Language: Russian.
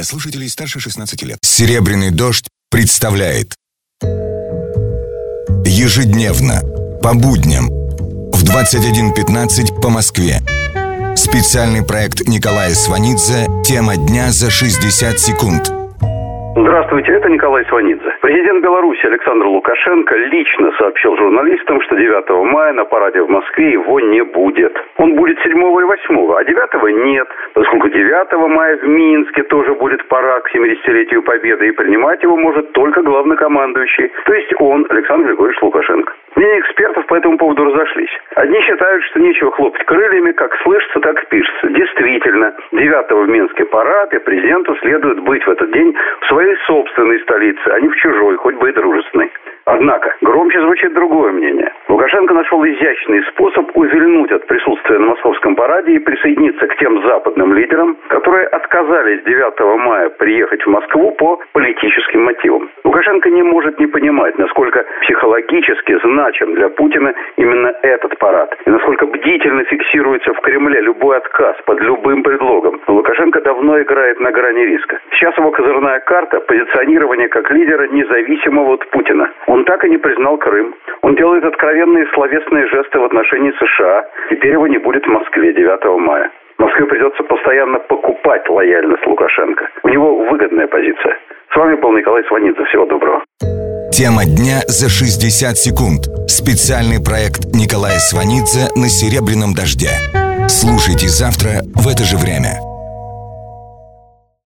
для слушателей старше 16 лет. «Серебряный дождь» представляет Ежедневно, по будням, в 21.15 по Москве. Специальный проект Николая Сванидзе «Тема дня за 60 секунд». Здравствуйте, это Николай Сванидзе. Президент Беларуси Александр Лукашенко лично сообщил журналистам, что 9 мая на параде в Москве его не будет. Он будет 7 и 8, а 9 нет, поскольку 9 мая в Минске тоже будет парад к 70-летию Победы, и принимать его может только главнокомандующий, то есть он, Александр Григорьевич Лукашенко. Мнения экспертов по этому поводу разошлись. Одни считают, что нечего хлопать крыльями, как слышится, так и пишется. Действительно, 9 в Минске парад, и президенту следует быть в этот день в своей собственной столице, а не в чужой, хоть бы и дружественной. Однако, громче звучит другое мнение. Лукашенко нашел изящный способ увильнуть от присутствия на московском параде и присоединиться к тем западным лидерам, которые отказались 9 мая приехать в Москву по политическим мотивам. Лукашенко не может не понимать, насколько психологически значим для Путина именно этот парад, и насколько бдительно фиксируется в Кремле любой отказ под любым предлогом. Лукашенко давно играет на грани риска. Сейчас его козырная карта – позиционирование как лидера независимого от Путина. Он так и не признал Крым. Он делает откровенные словесные жесты в отношении США. Теперь его не будет в Москве 9 мая. Москве придется постоянно покупать лояльность Лукашенко. У него выгодная позиция. С вами был Николай Сванидзе. Всего доброго. Тема дня за 60 секунд. Специальный проект Николая Сванидзе на «Серебряном дожде». Слушайте завтра в это же время.